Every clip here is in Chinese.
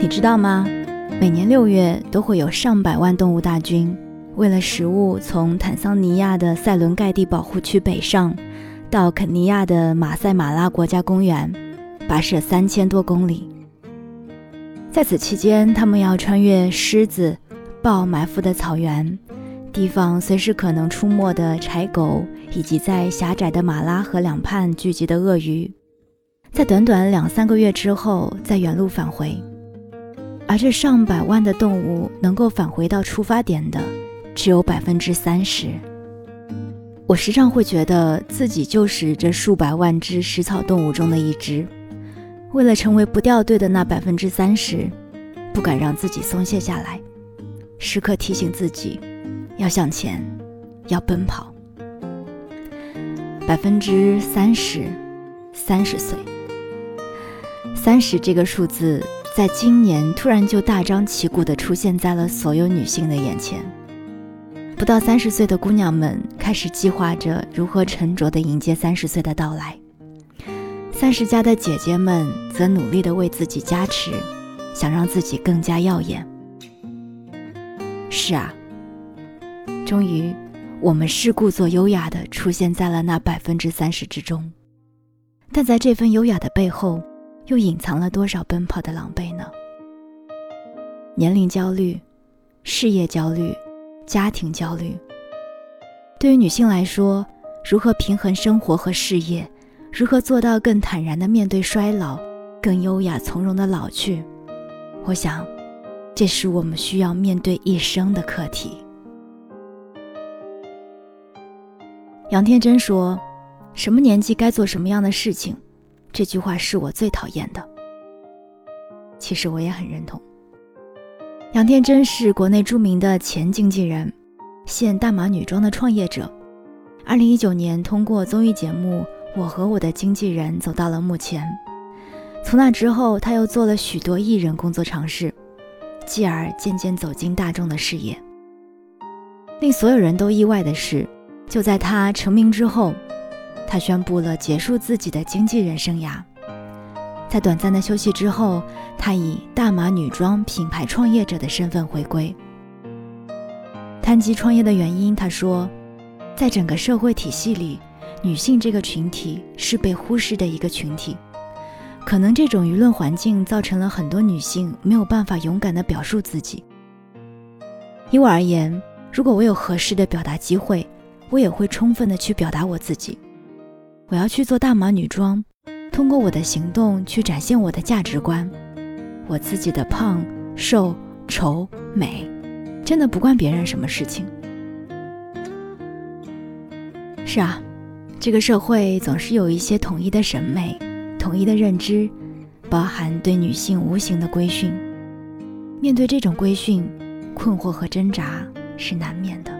你知道吗？每年六月都会有上百万动物大军，为了食物从坦桑尼亚的塞伦盖蒂保护区北上，到肯尼亚的马赛马拉国家公园，跋涉三千多公里。在此期间，他们要穿越狮子、豹埋伏的草原，提防随时可能出没的柴狗，以及在狭窄的马拉河两畔聚集的鳄鱼。在短短两三个月之后，再原路返回。而这上百万的动物能够返回到出发点的，只有百分之三十。我时常会觉得自己就是这数百万只食草动物中的一只，为了成为不掉队的那百分之三十，不敢让自己松懈下来，时刻提醒自己要向前，要奔跑。百分之三十，三十岁，三十这个数字。在今年，突然就大张旗鼓地出现在了所有女性的眼前。不到三十岁的姑娘们开始计划着如何沉着地迎接三十岁的到来，三十加的姐姐们则努力地为自己加持，想让自己更加耀眼。是啊，终于，我们是故作优雅地出现在了那百分之三十之中，但在这份优雅的背后。又隐藏了多少奔跑的狼狈呢？年龄焦虑、事业焦虑、家庭焦虑。对于女性来说，如何平衡生活和事业，如何做到更坦然地面对衰老，更优雅从容地老去，我想，这是我们需要面对一生的课题。杨天真说：“什么年纪该做什么样的事情。”这句话是我最讨厌的。其实我也很认同。杨天真是国内著名的前经纪人，现大码女装的创业者。二零一九年，通过综艺节目《我和我的经纪人》走到了幕前。从那之后，他又做了许多艺人工作尝试，继而渐渐走进大众的视野。令所有人都意外的是，就在他成名之后。他宣布了结束自己的经纪人生涯，在短暂的休息之后，他以大码女装品牌创业者的身份回归。谈及创业的原因，他说，在整个社会体系里，女性这个群体是被忽视的一个群体，可能这种舆论环境造成了很多女性没有办法勇敢地表述自己。以我而言，如果我有合适的表达机会，我也会充分地去表达我自己。我要去做大码女装，通过我的行动去展现我的价值观。我自己的胖、瘦、丑、美，真的不关别人什么事情。是啊，这个社会总是有一些统一的审美、统一的认知，包含对女性无形的规训。面对这种规训，困惑和挣扎是难免的。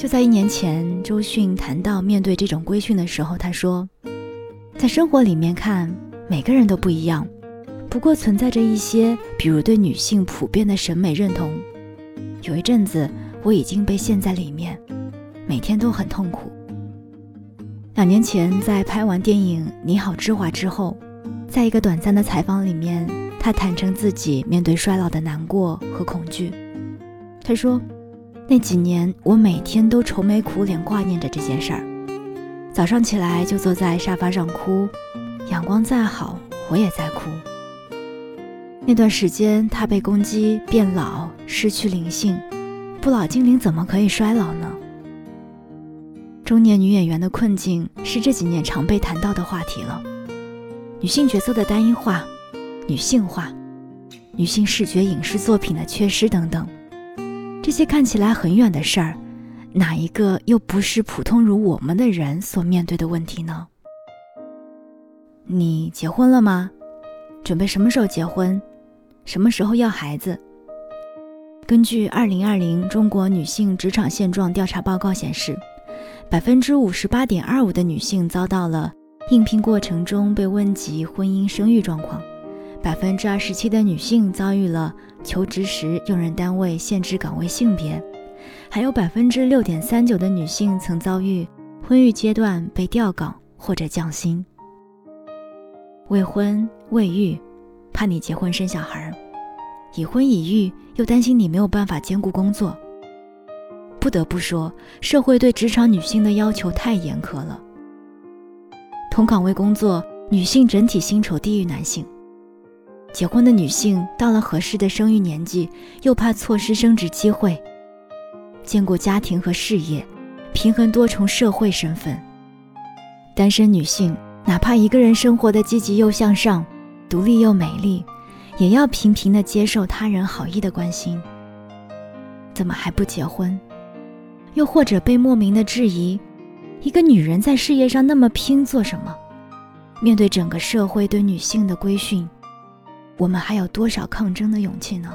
就在一年前，周迅谈到面对这种规训的时候，他说：“在生活里面看，每个人都不一样，不过存在着一些，比如对女性普遍的审美认同。有一阵子，我已经被陷在里面，每天都很痛苦。两年前，在拍完电影《你好，之华》之后，在一个短暂的采访里面，他坦诚自己面对衰老的难过和恐惧。他说。”那几年，我每天都愁眉苦脸挂念着这件事儿。早上起来就坐在沙发上哭，阳光再好，我也在哭。那段时间，他被攻击变老，失去灵性，不老精灵怎么可以衰老呢？中年女演员的困境是这几年常被谈到的话题了。女性角色的单一化、女性化、女性视觉影视作品的缺失等等。这些看起来很远的事儿，哪一个又不是普通如我们的人所面对的问题呢？你结婚了吗？准备什么时候结婚？什么时候要孩子？根据二零二零中国女性职场现状调查报告显示，百分之五十八点二五的女性遭到了应聘过程中被问及婚姻生育状况。百分之二十七的女性遭遇了求职时用人单位限制岗位性别，还有百分之六点三九的女性曾遭遇婚育阶段被调岗或者降薪。未婚未育，怕你结婚生小孩；已婚已育，又担心你没有办法兼顾工作。不得不说，社会对职场女性的要求太严苛了。同岗位工作，女性整体薪酬低于男性。结婚的女性到了合适的生育年纪，又怕错失升职机会。兼顾家庭和事业，平衡多重社会身份。单身女性哪怕一个人生活的积极又向上，独立又美丽，也要频频的接受他人好意的关心。怎么还不结婚？又或者被莫名的质疑，一个女人在事业上那么拼做什么？面对整个社会对女性的规训，我们还有多少抗争的勇气呢？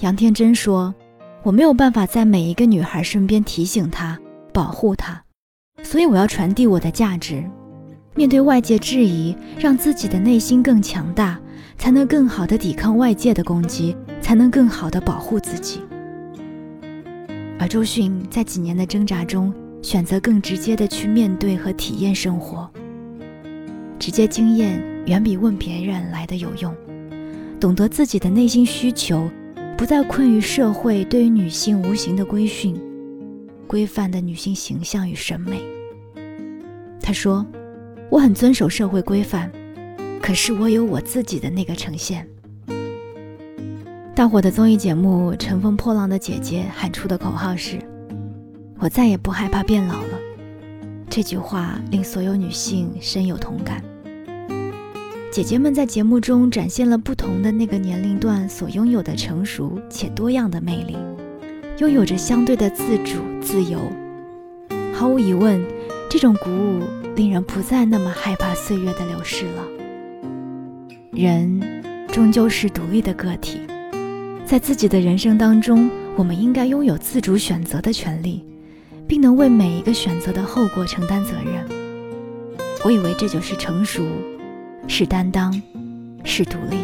杨天真说：“我没有办法在每一个女孩身边提醒她、保护她，所以我要传递我的价值。面对外界质疑，让自己的内心更强大，才能更好的抵抗外界的攻击，才能更好的保护自己。”而周迅在几年的挣扎中，选择更直接的去面对和体验生活。直接经验远比问别人来的有用。懂得自己的内心需求，不再困于社会对于女性无形的规训、规范的女性形象与审美。他说：“我很遵守社会规范，可是我有我自己的那个呈现。”大火的综艺节目《乘风破浪的姐姐》喊出的口号是：“我再也不害怕变老了。”这句话令所有女性深有同感。姐姐们在节目中展现了不同的那个年龄段所拥有的成熟且多样的魅力，拥有着相对的自主自由。毫无疑问，这种鼓舞令人不再那么害怕岁月的流逝了。人终究是独立的个体。在自己的人生当中，我们应该拥有自主选择的权利，并能为每一个选择的后果承担责任。我以为这就是成熟，是担当，是独立。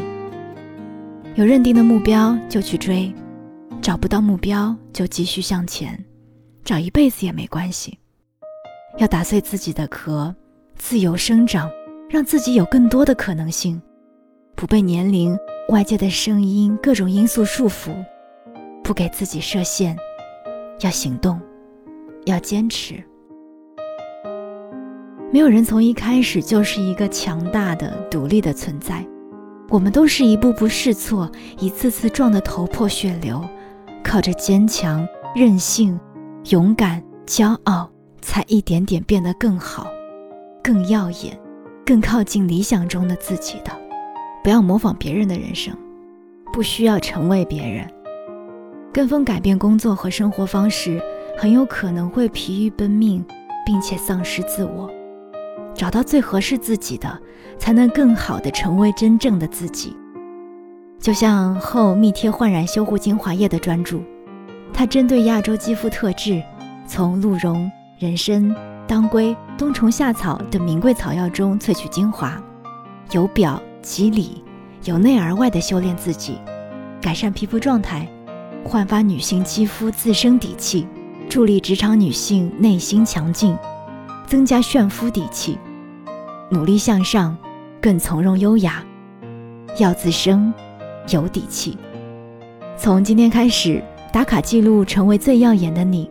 有认定的目标就去追，找不到目标就继续向前，找一辈子也没关系。要打碎自己的壳，自由生长，让自己有更多的可能性，不被年龄。外界的声音、各种因素束缚，不给自己设限，要行动，要坚持。没有人从一开始就是一个强大的、独立的存在，我们都是一步步试错，一次次撞得头破血流，靠着坚强、任性、勇敢、骄傲，才一点点变得更好、更耀眼、更靠近理想中的自己的。不要模仿别人的人生，不需要成为别人。跟风改变工作和生活方式，很有可能会疲于奔命，并且丧失自我。找到最合适自己的，才能更好的成为真正的自己。就像后蜜贴焕然修护精华液的专注，它针对亚洲肌肤特质，从鹿茸、人参、当归、冬虫夏草等名贵草药中萃取精华，由表。及里，由内而外的修炼自己，改善皮肤状态，焕发女性肌肤自身底气，助力职场女性内心强劲，增加炫肤底气，努力向上，更从容优雅，要自身有底气。从今天开始，打卡记录成为最耀眼的你。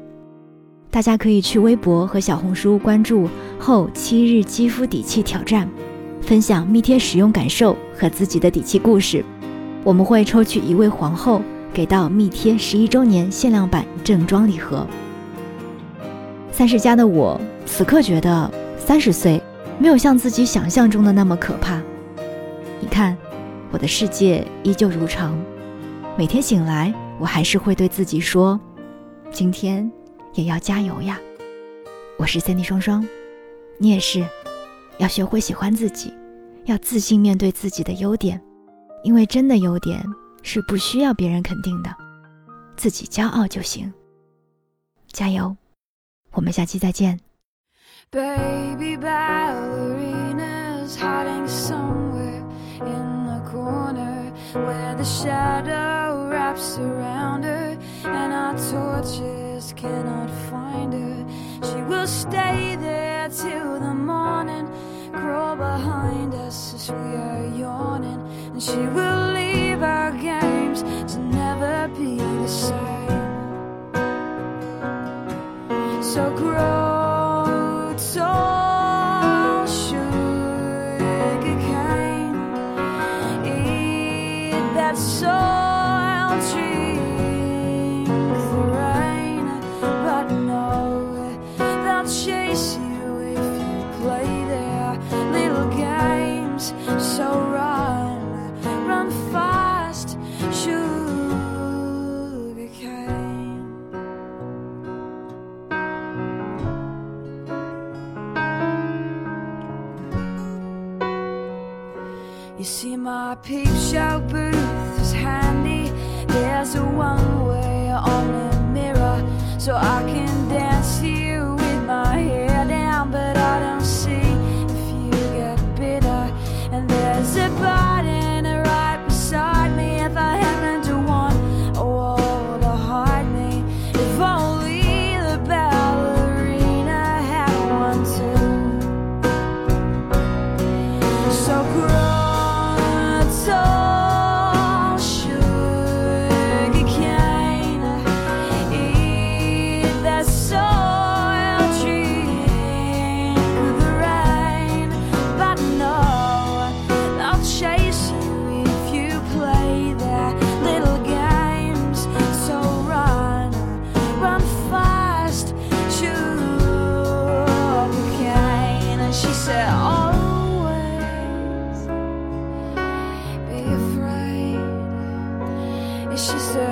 大家可以去微博和小红书关注“后七日肌肤底气挑战”。分享蜜贴使用感受和自己的底气故事，我们会抽取一位皇后给到蜜贴十一周年限量版正装礼盒。三十加的我此刻觉得三十岁没有像自己想象中的那么可怕。你看，我的世界依旧如常，每天醒来我还是会对自己说：“今天也要加油呀。”我是 Cindy 双双，你也是。要学会喜欢自己，要自信面对自己的优点，因为真的优点是不需要别人肯定的，自己骄傲就行。加油，我们下期再见。crawl behind us as we are yawning. she will leave our games to never be the same. So grow she said,